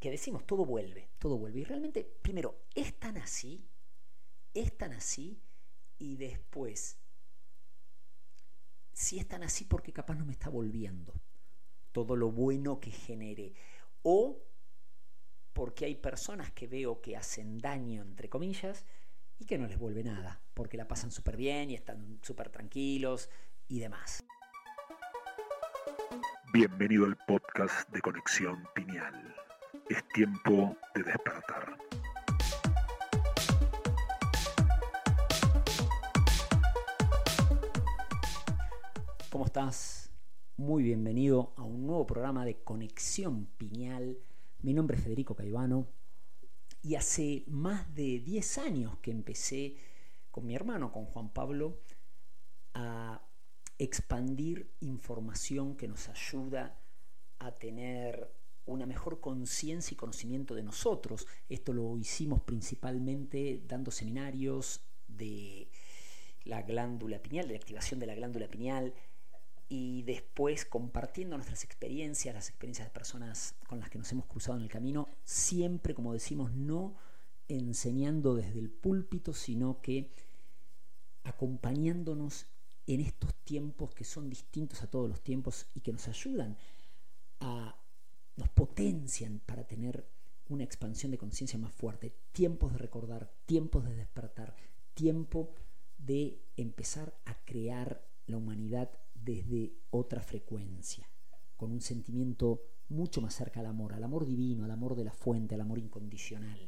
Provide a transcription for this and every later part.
Que decimos, todo vuelve, todo vuelve. Y realmente, primero, es tan así, es tan así, y después, si es tan así, porque capaz no me está volviendo todo lo bueno que genere. O porque hay personas que veo que hacen daño, entre comillas, y que no les vuelve nada, porque la pasan súper bien y están súper tranquilos y demás. Bienvenido al podcast de Conexión Pineal. Es tiempo de despertar. ¿Cómo estás? Muy bienvenido a un nuevo programa de Conexión Pineal. Mi nombre es Federico Caivano y hace más de 10 años que empecé con mi hermano, con Juan Pablo, a expandir información que nos ayuda a tener una mejor conciencia y conocimiento de nosotros. Esto lo hicimos principalmente dando seminarios de la glándula pineal, de la activación de la glándula pineal, y después compartiendo nuestras experiencias, las experiencias de personas con las que nos hemos cruzado en el camino, siempre, como decimos, no enseñando desde el púlpito, sino que acompañándonos en estos tiempos que son distintos a todos los tiempos y que nos ayudan a, nos potencian para tener una expansión de conciencia más fuerte, tiempos de recordar, tiempos de despertar, tiempo de empezar a crear la humanidad desde otra frecuencia, con un sentimiento mucho más cerca al amor, al amor divino, al amor de la fuente, al amor incondicional.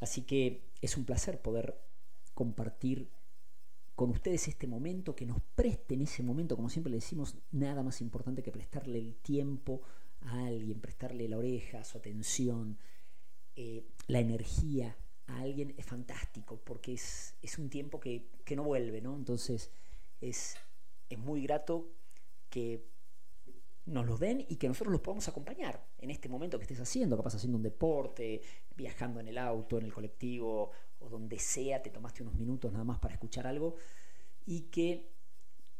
Así que es un placer poder compartir con ustedes este momento, que nos presten ese momento, como siempre le decimos, nada más importante que prestarle el tiempo a alguien, prestarle la oreja, su atención, eh, la energía a alguien es fantástico, porque es, es un tiempo que, que no vuelve, ¿no? Entonces es, es muy grato que nos los den y que nosotros los podamos acompañar en este momento que estés haciendo, capaz haciendo un deporte, viajando en el auto, en el colectivo o donde sea, te tomaste unos minutos nada más para escuchar algo y que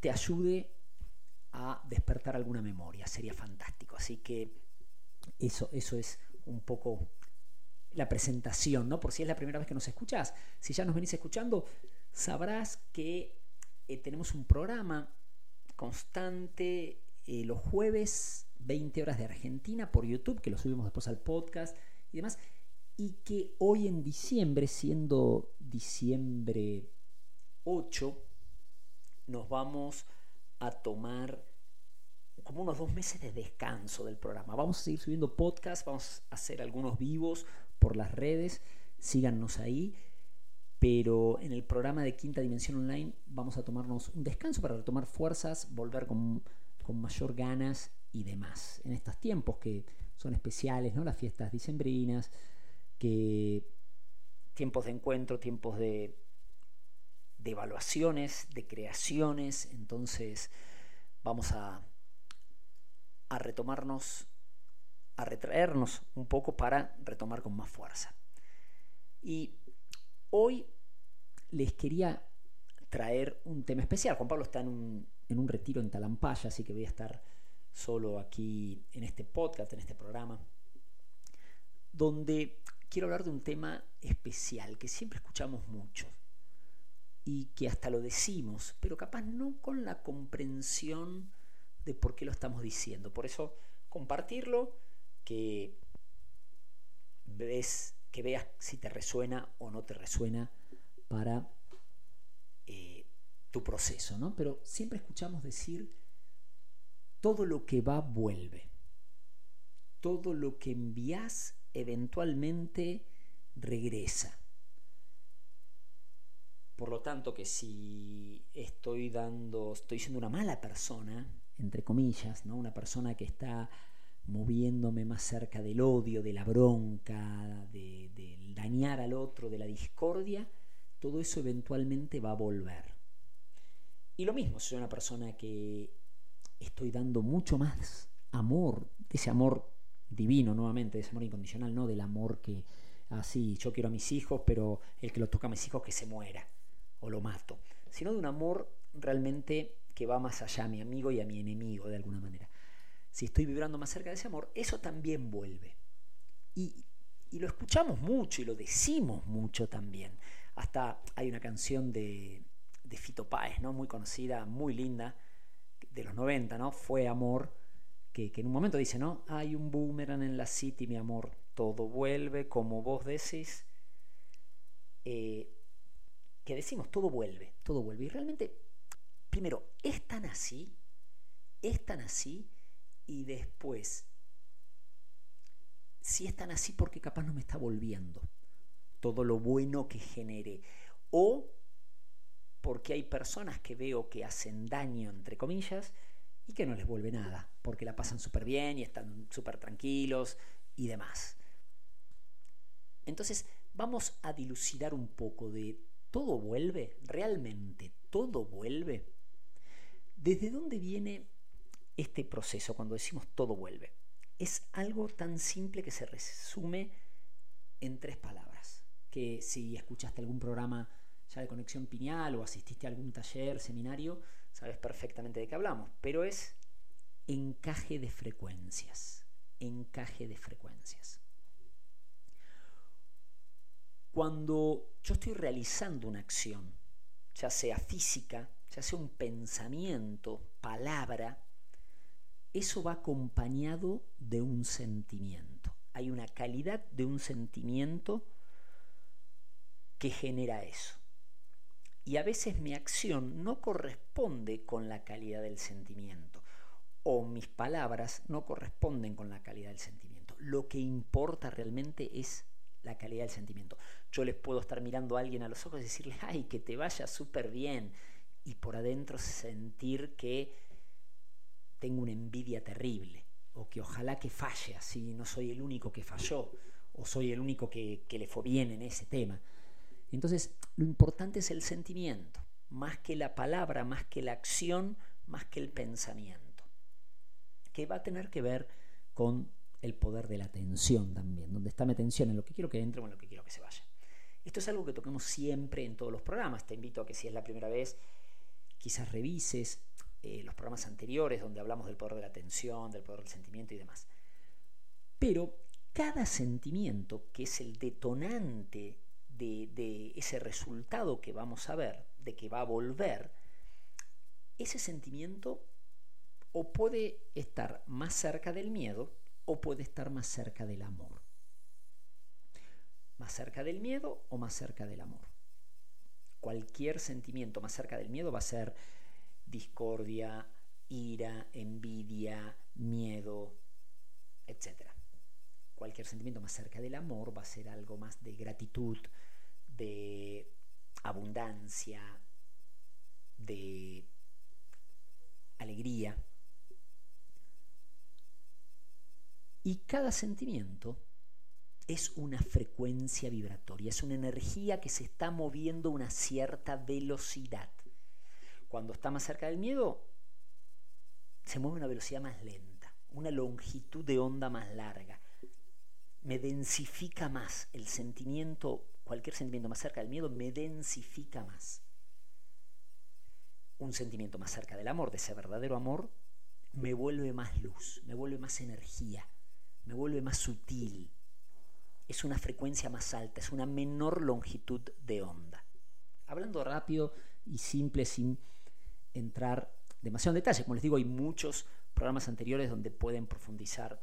te ayude a despertar alguna memoria, sería fantástico. Así que eso, eso es un poco la presentación, ¿no? Por si es la primera vez que nos escuchás, si ya nos venís escuchando, sabrás que eh, tenemos un programa constante eh, los jueves, 20 horas de Argentina por YouTube, que lo subimos después al podcast y demás, y que hoy en diciembre, siendo diciembre 8, nos vamos a tomar como unos dos meses de descanso del programa. Vamos a seguir subiendo podcast, vamos a hacer algunos vivos por las redes, síganos ahí pero en el programa de Quinta Dimensión Online vamos a tomarnos un descanso para retomar fuerzas, volver con, mayor ganas y demás. En estos tiempos que son especiales, ¿no? Las fiestas dicembrinas, que tiempos de encuentro, tiempos de, de evaluaciones, de creaciones, entonces vamos a, a retomarnos, a retraernos un poco para retomar con más fuerza. Y Hoy les quería traer un tema especial. Juan Pablo está en un, retiro en Talampaya, así que voy a estar solo aquí en este podcast, en este programa, donde quiero hablar de un tema especial que siempre escuchamos mucho y que hasta lo decimos, pero capaz no con la comprensión de por qué lo estamos diciendo. Por eso compartirlo, que ves que veas si te resuena o no te resuena para eh, tu proceso, ¿no? Pero siempre escuchamos decir, todo lo que va vuelve, todo lo que envías eventualmente regresa. Por lo tanto, que si estoy dando, estoy siendo una mala persona, entre comillas, ¿no? Una persona que está moviéndome más cerca del odio, de la bronca, de, dañar al otro, de la discordia, todo eso eventualmente va a volver. Y lo mismo, si soy una persona que estoy dando mucho más amor, ese amor divino nuevamente, ese amor incondicional, no del amor que así yo quiero a mis hijos, pero el que lo toca a mis hijos que se muera o lo mato, sino de un amor realmente que va más allá a mi amigo y a mi enemigo de alguna manera. Si estoy vibrando más cerca de ese amor, eso también vuelve. Y, y lo escuchamos mucho y lo decimos mucho también. Hasta hay una canción de, de Fito Páez, ¿no? muy conocida, muy linda, de los 90, ¿no? Fue amor, que, que en un momento dice, ¿no? Hay un boomerang en la city, mi amor, todo vuelve como vos decís. Eh, que decimos, todo vuelve, todo vuelve. Y realmente, primero, es tan así, es tan así, y después, si es tan así, porque capaz no me está volviendo todo lo bueno que genere. O porque hay personas que veo que hacen daño, entre comillas, y que no les vuelve nada, porque la pasan súper bien y están súper tranquilos y demás. Entonces, vamos a dilucidar un poco de todo vuelve, realmente todo vuelve. ¿Desde dónde viene este proceso cuando decimos todo vuelve? Es algo tan simple que se resume en tres palabras, que si escuchaste algún programa ya de conexión pineal o asististe a algún taller, seminario, sabes perfectamente de qué hablamos, pero es encaje de frecuencias, encaje de frecuencias. Cuando yo estoy realizando una acción, ya sea física, ya sea un pensamiento, palabra, eso va acompañado de un sentimiento. Hay una calidad de un sentimiento que genera eso y a veces mi acción no corresponde con la calidad del sentimiento o mis palabras no corresponden con la calidad del sentimiento. Lo que importa realmente es la calidad del sentimiento. Yo les puedo estar mirando a alguien a los ojos y decirle, ay, que te vaya súper bien, y por adentro sentir que tengo una envidia terrible, o que ojalá que falle, así no soy el único que falló, o soy el único que, que le fue bien en ese tema. Entonces, lo importante es el sentimiento, más que la palabra, más que la acción, más que el pensamiento, que va a tener que ver con el poder de la atención también, donde está mi atención en lo que quiero que entre o en lo que quiero que se vaya. Esto es algo que toquemos siempre en todos los programas. Te invito a que si es la primera vez, quizás revises eh, los programas anteriores donde hablamos del poder de la atención, del poder del sentimiento y demás. Pero cada sentimiento, que es el detonante de, ese resultado que vamos a ver, de que va a volver, ese sentimiento o puede estar más cerca del miedo o puede estar más cerca del amor. Más cerca del miedo o más cerca del amor. Cualquier sentimiento más cerca del miedo va a ser discordia, ira, envidia, miedo, etc. Cualquier sentimiento más cerca del amor va a ser algo más de gratitud, de abundancia, de alegría. Y cada sentimiento es una frecuencia vibratoria, es una energía que se está moviendo a una cierta velocidad. Cuando está más cerca del miedo, se mueve a una velocidad más lenta, una longitud de onda más larga. Me densifica más el sentimiento cualquier sentimiento más cerca del miedo me densifica más. Un sentimiento más cerca del amor, de ese verdadero amor, me vuelve más luz, me vuelve más energía, me vuelve más sutil. Es una frecuencia más alta, es una menor longitud de onda. Hablando rápido y simple sin entrar demasiado en detalle, como les digo, hay muchos programas anteriores donde pueden profundizar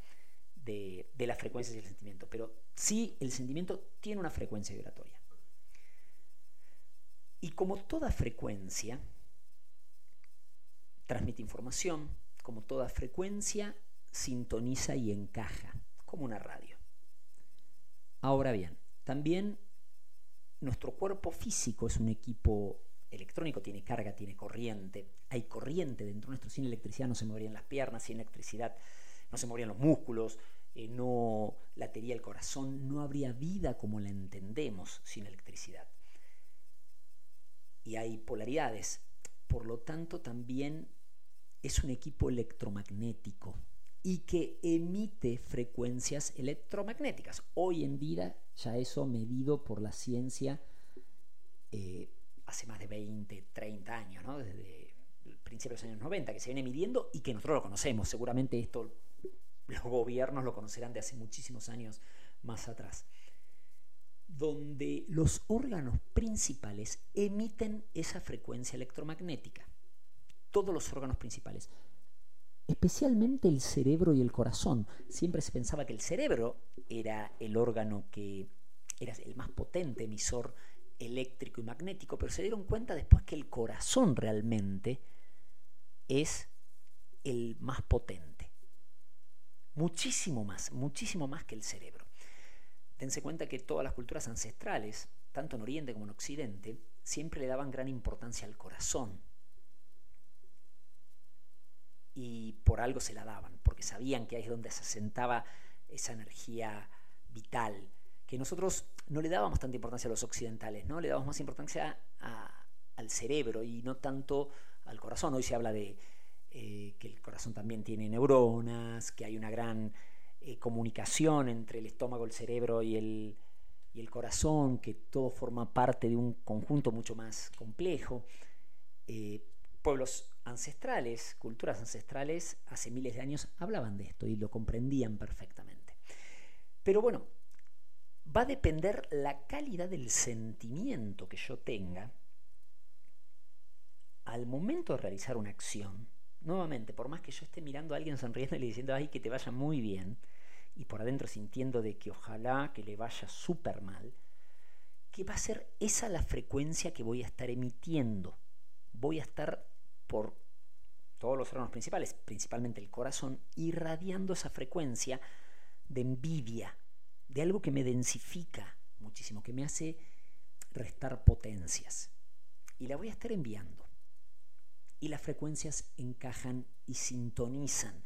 de, de las frecuencias y el sentimiento, pero sí el sentimiento tiene una frecuencia vibratoria. Y como toda frecuencia transmite información, como toda frecuencia sintoniza y encaja, como una radio. Ahora bien, también nuestro cuerpo físico es un equipo electrónico, tiene carga, tiene corriente, hay corriente dentro nuestro, sin electricidad no se moverían las piernas, sin electricidad no se movían los músculos, eh, no latería el corazón, no habría vida como la entendemos sin electricidad. Y hay polaridades, por lo tanto también es un equipo electromagnético y que emite frecuencias electromagnéticas. Hoy en día ya eso medido por la ciencia eh, hace más de 20, 30 años, ¿no? desde el principio de los años 90 que se viene midiendo y que nosotros lo conocemos. Seguramente esto los gobiernos lo conocerán de hace muchísimos años más atrás. Donde los órganos principales emiten esa frecuencia electromagnética. Todos los órganos principales especialmente el cerebro y el corazón. Siempre se pensaba que el cerebro era el órgano que era el más potente emisor eléctrico y magnético, pero se dieron cuenta después que el corazón realmente es el más potente. Muchísimo más, muchísimo más que el cerebro. Dense cuenta que todas las culturas ancestrales, tanto en Oriente como en Occidente, siempre le daban gran importancia al corazón, y por algo se la daban, porque sabían que ahí es donde se asentaba esa energía vital, que nosotros no le dábamos tanta importancia a los occidentales, ¿no? Le dábamos más importancia al cerebro y no tanto al corazón. Hoy se habla de eh, que el corazón también tiene neuronas, que hay una gran eh, comunicación entre el estómago, el cerebro y el, y el, corazón, que todo forma parte de un conjunto mucho más complejo. Eh, pueblos ancestrales, culturas ancestrales, hace miles de años hablaban de esto y lo comprendían perfectamente. Pero bueno, va a depender la calidad del sentimiento que yo tenga al momento de realizar una acción. Nuevamente, por más que yo esté mirando a alguien sonriendo y diciendo, ay, que te vaya muy bien, y por adentro sintiendo de que ojalá que le vaya súper mal, que va a ser esa la frecuencia que voy a estar emitiendo. Voy a estar por todos los órganos principales, principalmente el corazón, irradiando esa frecuencia de envidia, de algo que me densifica muchísimo, que me hace restar potencias. Y la voy a estar enviando. Y las frecuencias encajan y sintonizan.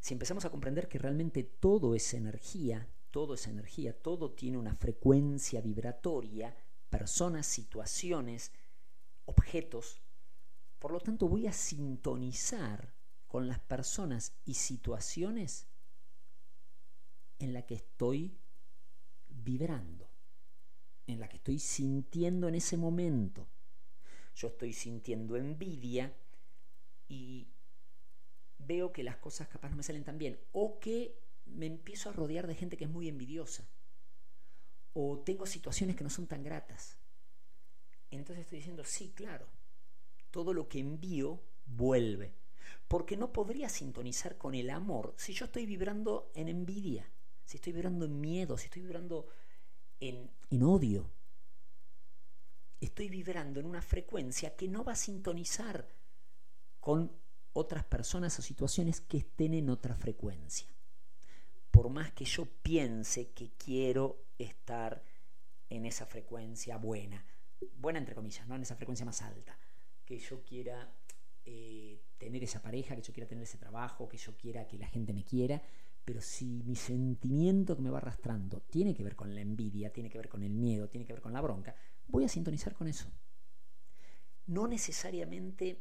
Si empezamos a comprender que realmente todo es energía, todo es energía, todo tiene una frecuencia vibratoria, personas, situaciones, objetos, por lo tanto, voy a sintonizar con las personas y situaciones en la que estoy vibrando, en la que estoy sintiendo en ese momento. Yo estoy sintiendo envidia y veo que las cosas capaz no me salen tan bien o que me empiezo a rodear de gente que es muy envidiosa o tengo situaciones que no son tan gratas. Entonces estoy diciendo, sí, claro, todo lo que envío vuelve. Porque no podría sintonizar con el amor si yo estoy vibrando en envidia, si estoy vibrando en miedo, si estoy vibrando en, en odio. Estoy vibrando en una frecuencia que no va a sintonizar con otras personas o situaciones que estén en otra frecuencia. Por más que yo piense que quiero estar en esa frecuencia buena, buena entre comillas, no en esa frecuencia más alta que yo quiera eh, tener esa pareja, que yo quiera tener ese trabajo, que yo quiera que la gente me quiera, pero si mi sentimiento que me va arrastrando tiene que ver con la envidia, tiene que ver con el miedo, tiene que ver con la bronca, voy a sintonizar con eso. No necesariamente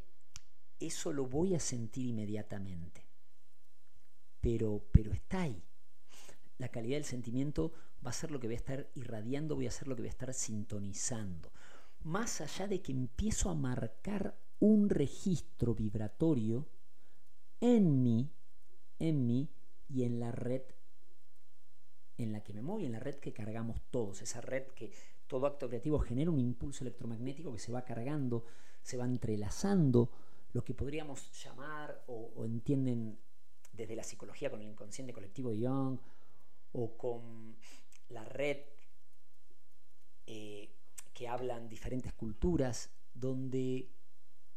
eso lo voy a sentir inmediatamente, pero, pero está ahí. La calidad del sentimiento va a ser lo que voy a estar irradiando, voy a ser lo que voy a estar sintonizando más allá de que empiezo a marcar un registro vibratorio en mí, en mí y en la red en la que me muevo y en la red que cargamos todos, esa red que todo acto creativo genera un impulso electromagnético que se va cargando, se va entrelazando, lo que podríamos llamar o, entienden desde la psicología con el inconsciente colectivo de Young o con la red eh, que hablan diferentes culturas, donde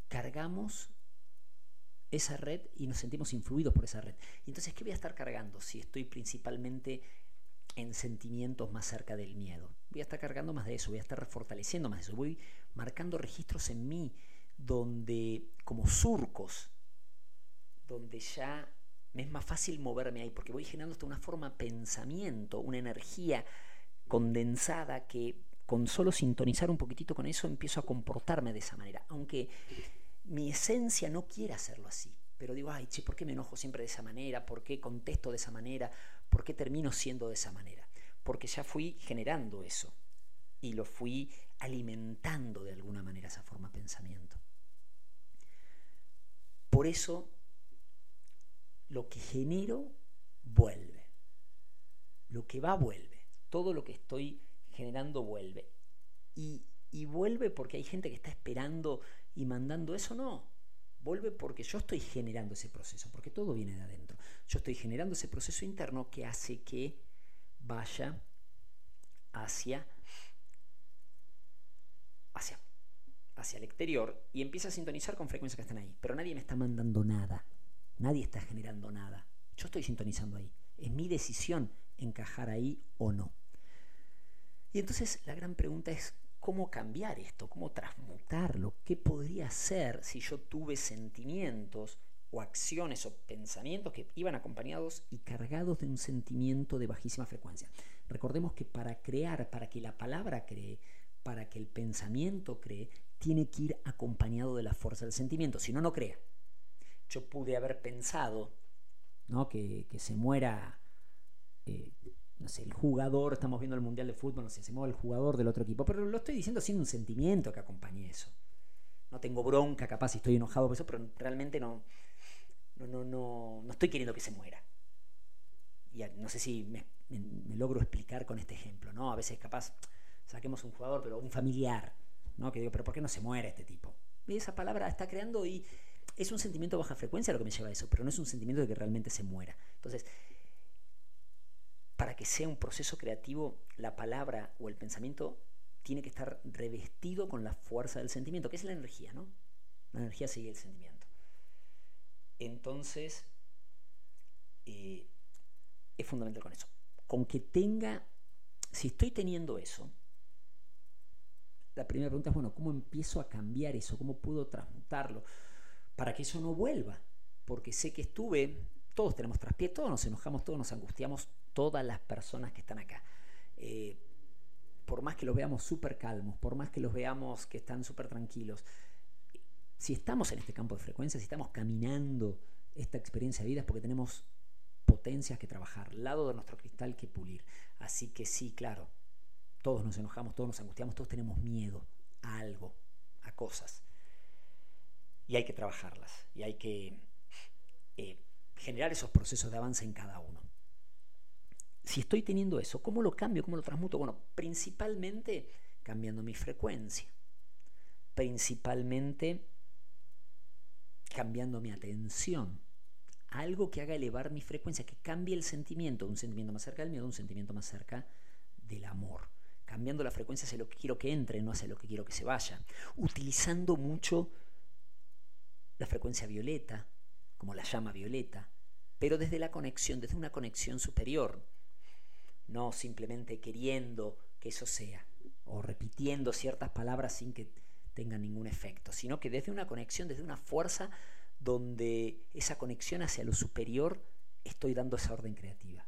cargamos esa red y nos sentimos influidos por esa red. Entonces, ¿qué voy a estar cargando si estoy principalmente en sentimientos más cerca del miedo? Voy a estar cargando más de eso, voy a estar fortaleciendo más de eso, voy marcando registros en mí donde, como surcos, donde ya me es más fácil moverme ahí porque voy generando hasta una forma pensamiento, una energía condensada que con solo sintonizar un poquitito con eso empiezo a comportarme de esa manera, aunque mi esencia no quiera hacerlo así. Pero digo, ay, che, ¿por qué me enojo siempre de esa manera? ¿Por qué contesto de esa manera? ¿Por qué termino siendo de esa manera? Porque ya fui generando eso y lo fui alimentando de alguna manera esa forma de pensamiento. Por eso lo que genero vuelve. Lo que va vuelve. Todo lo que estoy generando vuelve. Y, vuelve porque hay gente que está esperando y mandando eso, no. Vuelve porque yo estoy generando ese proceso, porque todo viene de adentro. Yo estoy generando ese proceso interno que hace que vaya hacia, hacia, hacia el exterior y empieza a sintonizar con frecuencias que están ahí. Pero nadie me está mandando nada. Nadie está generando nada. Yo estoy sintonizando ahí. Es mi decisión encajar ahí o no. Y entonces la gran pregunta es, ¿cómo cambiar esto? ¿Cómo transmutarlo? ¿Qué podría ser si yo tuve sentimientos o acciones o pensamientos que iban acompañados y cargados de un sentimiento de bajísima frecuencia? Recordemos que para crear, para que la palabra cree, para que el pensamiento cree, tiene que ir acompañado de la fuerza del sentimiento, si no, no crea yo pude haber pensado ¿no? que, se muera, eh, no sé, el jugador, estamos viendo el Mundial de Fútbol, no sé, se muere el jugador del otro equipo, pero lo estoy diciendo sin un sentimiento que acompañe eso. No tengo bronca, capaz si estoy enojado por eso, pero realmente no, no, no, no, no estoy queriendo que se muera. Y no sé si me, logro explicar con este ejemplo, ¿no? A veces capaz saquemos un jugador, pero un familiar, ¿no? Que digo, pero ¿por qué no se muere este tipo? Y esa palabra está creando y es un sentimiento de baja frecuencia lo que me lleva a eso, pero no es un sentimiento de que realmente se muera. Entonces, para que sea un proceso creativo, la palabra o el pensamiento tiene que estar revestido con la fuerza del sentimiento, que es la energía, ¿no? La energía sigue el sentimiento. Entonces, eh, es fundamental con eso. Con que tenga, si estoy teniendo eso, la primera pregunta es, bueno, ¿cómo empiezo a cambiar eso? ¿Cómo puedo transmutarlo? para que eso no vuelva, porque sé que estuve, todos tenemos traspié, todos nos enojamos, todos nos angustiamos, todas las personas que están acá. Eh, por más que los veamos súper calmos, por más que los veamos que están súper tranquilos, si estamos en este campo de frecuencia, si estamos caminando esta experiencia de vida es porque tenemos potencias que trabajar, lado de nuestro cristal que pulir. Así que sí, claro, todos nos enojamos, todos nos angustiamos, todos tenemos miedo a algo, a cosas y hay que trabajarlas y hay que eh, generar esos procesos de avance en cada uno. Si estoy teniendo eso, ¿cómo lo cambio? ¿Cómo lo transmuto? Bueno, principalmente cambiando mi frecuencia, principalmente cambiando mi atención, algo que haga elevar mi frecuencia, que cambie el sentimiento, de un sentimiento más cerca del miedo, un sentimiento más cerca del amor. Cambiando la frecuencia hacia lo que quiero que entre, no hacia lo que quiero que se vaya. Utilizando mucho la frecuencia violeta, como la llama violeta, pero desde la conexión, desde una conexión superior, no simplemente queriendo que eso sea, o repitiendo ciertas palabras sin que tengan ningún efecto, sino que desde una conexión, desde una fuerza donde esa conexión hacia lo superior estoy dando esa orden creativa,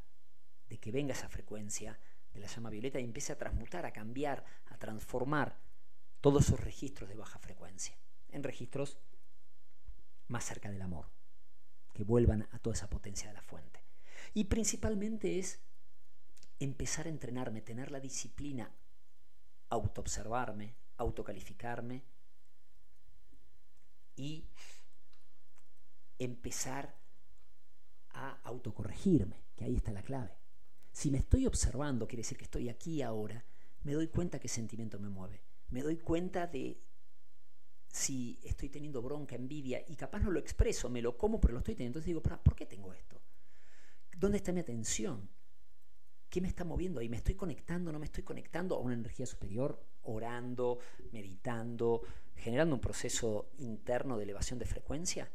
de que venga esa frecuencia de la llama violeta y empiece a transmutar, a cambiar, a transformar todos esos registros de baja frecuencia en registros más cerca del amor, que vuelvan a toda esa potencia de la fuente. Y principalmente es empezar a entrenarme, tener la disciplina, autoobservarme, autocalificarme y empezar a autocorregirme, que ahí está la clave. Si me estoy observando, quiere decir que estoy aquí ahora, me doy cuenta qué sentimiento me mueve, me doy cuenta de si estoy teniendo bronca, envidia, y capaz no lo expreso, me lo como, pero lo estoy teniendo. Entonces digo, ¿por qué tengo esto? ¿Dónde está mi atención? ¿Qué me está moviendo ahí? ¿Me estoy conectando? ¿No me estoy conectando a una energía superior? Orando, meditando, generando un proceso interno de elevación de frecuencia?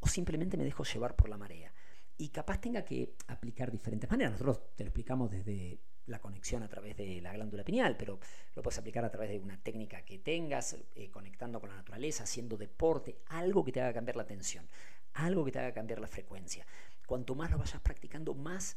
¿O simplemente me dejo llevar por la marea? Y capaz tenga que aplicar diferentes maneras. Nosotros te lo explicamos desde la conexión a través de la glándula pineal, pero lo puedes aplicar a través de una técnica que tengas, eh, conectando con la naturaleza, haciendo deporte, algo que te haga cambiar la atención, algo que te haga cambiar la frecuencia. Cuanto más lo vayas practicando, más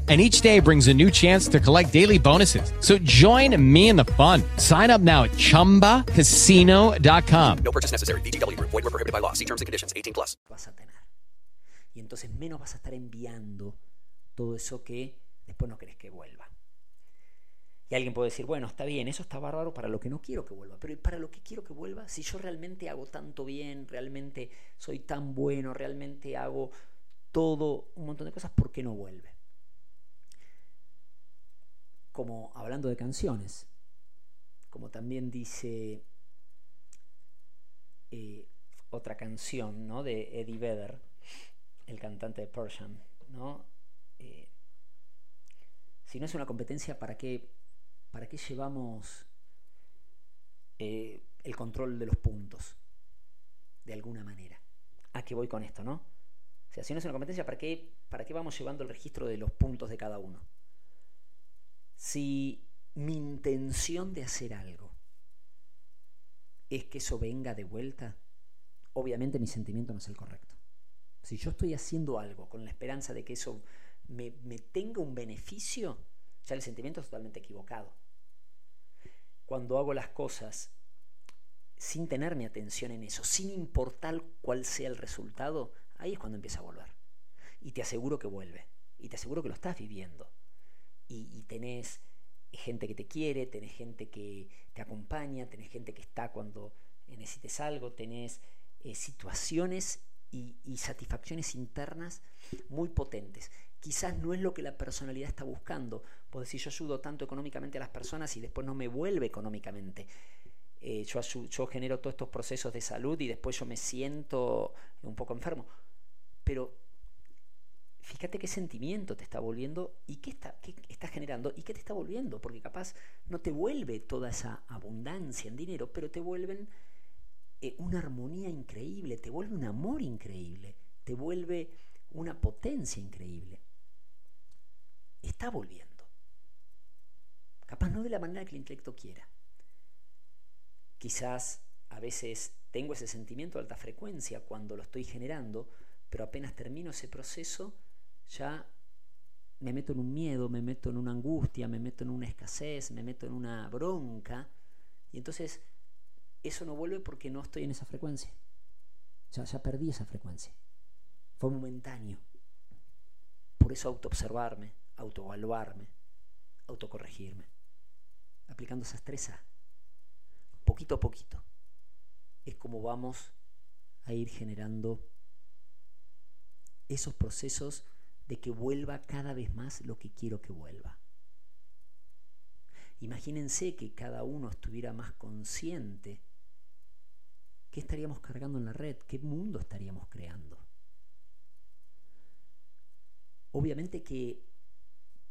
and each day brings a new chance to collect daily bonuses. So join me in the fun. Sign up now at ChumbaCasino.com. No purchase necessary. VGW Group. Void were prohibited by law. See terms and conditions. 18 plus. Vas a tener. Y entonces menos vas a estar enviando todo eso que después no querés que vuelva. Y alguien puede decir, bueno, está bien, eso está bárbaro para lo que no quiero que vuelva, pero para lo que quiero que vuelva, si yo realmente hago tanto bien, realmente soy tan bueno, realmente hago todo, un montón de cosas, ¿por qué no vuelve? Como hablando de canciones, como también dice eh, otra canción ¿no? de Eddie Vedder, el cantante de Persian, ¿no? Eh, si no es una competencia, ¿para qué, para qué llevamos eh, el control de los puntos? De alguna manera. ¿A qué voy con esto, no? O sea, si no es una competencia, ¿para qué, ¿para qué vamos llevando el registro de los puntos de cada uno? Si mi intención de hacer algo es que eso venga de vuelta, obviamente mi sentimiento no es el correcto. Si yo estoy haciendo algo con la esperanza de que eso me, tenga un beneficio, ya el sentimiento es totalmente equivocado. Cuando hago las cosas sin tener mi atención en eso, sin importar cuál sea el resultado, ahí es cuando empieza a volver. Y te aseguro que vuelve. Y te aseguro que lo estás viviendo y, tenés gente que te quiere, tenés gente que te acompaña, tenés gente que está cuando necesites algo, tenés eh, situaciones y, satisfacciones internas muy potentes. Quizás no es lo que la personalidad está buscando, pues si yo ayudo tanto económicamente a las personas y después no me vuelve económicamente. Eh, yo, yo genero todos estos procesos de salud y después yo me siento un poco enfermo. Pero fíjate qué sentimiento te está volviendo y qué está, qué está generando y qué te está volviendo, porque capaz no te vuelve toda esa abundancia en dinero, pero te vuelven eh, una armonía increíble, te vuelve un amor increíble, te vuelve una potencia increíble. Está volviendo. Capaz no de la manera que el intelecto quiera. Quizás a veces tengo ese sentimiento de alta frecuencia cuando lo estoy generando, pero apenas termino ese proceso, ya me meto en un miedo, me meto en una angustia, me meto en una escasez, me meto en una bronca. Y entonces eso no vuelve porque no estoy en esa frecuencia. Ya, ya perdí esa frecuencia. Fue momentáneo. Por eso autoobservarme, autoevaluarme, autocorregirme. Aplicando esas tres A. Poquito a poquito. Es como vamos a ir generando esos procesos de que vuelva cada vez más lo que quiero que vuelva. Imagínense que cada uno estuviera más consciente. ¿Qué estaríamos cargando en la red? ¿Qué mundo estaríamos creando? Obviamente que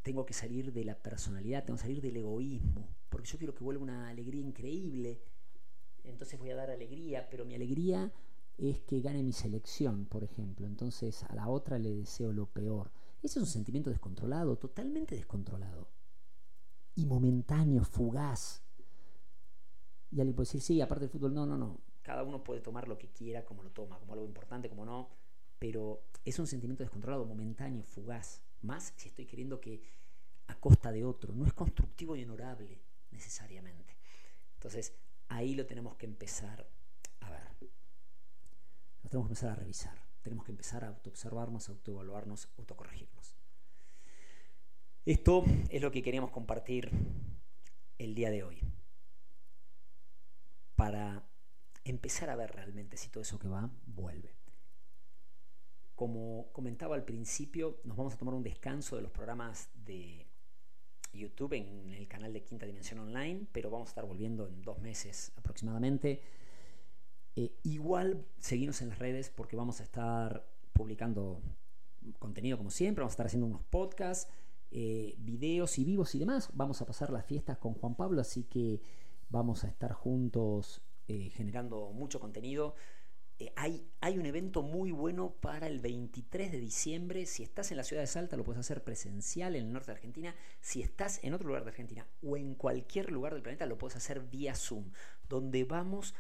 tengo que salir de la personalidad, tengo que salir del egoísmo, porque yo quiero que vuelva una alegría increíble. Entonces voy a dar alegría, pero mi alegría es que gane mi selección, por ejemplo. Entonces a la otra le deseo lo peor. Ese es un sentimiento descontrolado, totalmente descontrolado. Y momentáneo, fugaz. Y alguien puede decir, sí, aparte del fútbol, no, no, no. Cada uno puede tomar lo que quiera, como lo toma, como algo importante, como no. Pero es un sentimiento descontrolado, momentáneo, fugaz. Más si estoy queriendo que a costa de otro. No es constructivo y honorable necesariamente. Entonces, ahí lo tenemos que empezar a ver tenemos que empezar a revisar. Tenemos que empezar a autoobservarnos, autoevaluarnos, autocorregirnos. Esto es lo que queríamos compartir el día de hoy. Para empezar a ver realmente si todo eso que va vuelve. Como comentaba al principio, nos vamos a tomar un descanso de los programas de YouTube en el canal de Quinta Dimensión Online, pero vamos a estar volviendo en dos meses aproximadamente eh, igual seguimos en las redes porque vamos a estar publicando contenido como siempre, vamos a estar haciendo unos podcasts eh, videos y vivos y demás. Vamos a pasar las fiestas con Juan Pablo, así que vamos a estar juntos eh, generando mucho contenido. Hay, hay, un evento muy bueno para el 23 de diciembre. Si estás en la ciudad de Salta, lo puedes hacer presencial en el norte de Argentina. Si estás en otro lugar de Argentina o en cualquier lugar del planeta, lo puedes hacer vía Zoom, donde vamos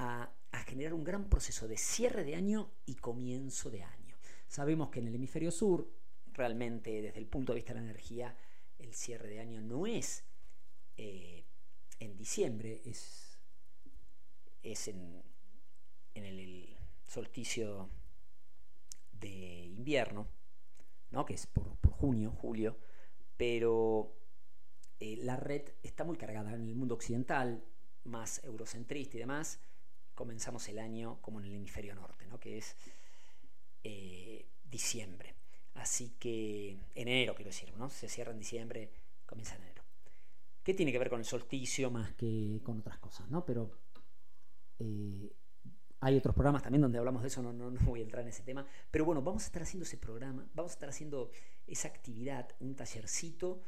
a generar un gran proceso de cierre de año y comienzo de año. Sabemos que en el hemisferio sur, realmente desde el punto de vista de la energía, el cierre de año no es eh, en diciembre, es, es en, en el, solsticio de invierno, ¿no? que es por, junio, julio, pero eh, la red está muy cargada en el mundo occidental, más eurocentrista y demás. Comenzamos el año como en el hemisferio norte, ¿no? que es eh, diciembre. Así que en enero, quiero decir, ¿no? se cierra en diciembre, comienza en enero. ¿Qué tiene que ver con el solsticio más que con otras cosas? ¿no? Pero eh, hay otros programas también donde hablamos de eso, no, no, no, voy a entrar en ese tema. Pero bueno, vamos a estar haciendo ese programa, vamos a estar haciendo esa actividad, un tallercito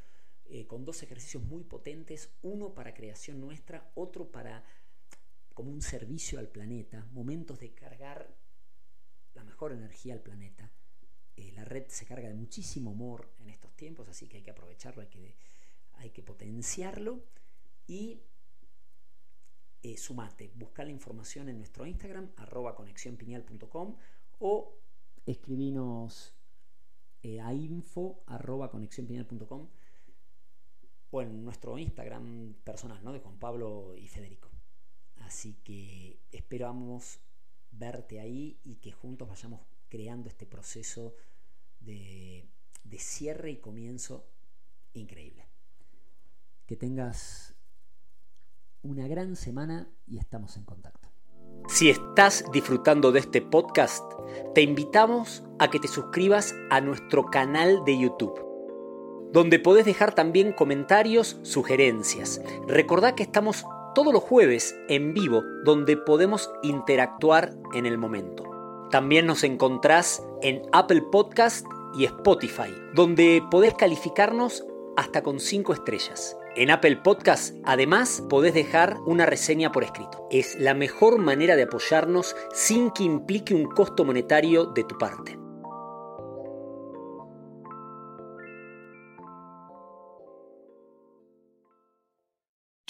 eh, con dos ejercicios muy potentes, uno para creación nuestra, otro para como un servicio al planeta, momentos de cargar la mejor energía al planeta. Eh, la red se carga de muchísimo amor en estos tiempos, así que hay que aprovecharlo, hay que, hay que potenciarlo y eh, sumate, busca la información en nuestro Instagram, arroba o escribinos eh, a info arroba conexionpineal.com o en nuestro Instagram personal, ¿no? De Juan Pablo y Federico. Así que esperamos verte ahí y que juntos vayamos creando este proceso de, de cierre y comienzo increíble. Que tengas una gran semana y estamos en contacto. Si estás disfrutando de este podcast, te invitamos a que te suscribas a nuestro canal de YouTube, donde podés dejar también comentarios, sugerencias. Recordá que estamos todos los jueves en vivo, donde podemos interactuar en el momento. También nos encontrás en Apple Podcast y Spotify, donde podés calificarnos hasta con 5 estrellas. En Apple Podcast, además, podés dejar una reseña por escrito. Es la mejor manera de apoyarnos sin que implique un costo monetario de tu parte.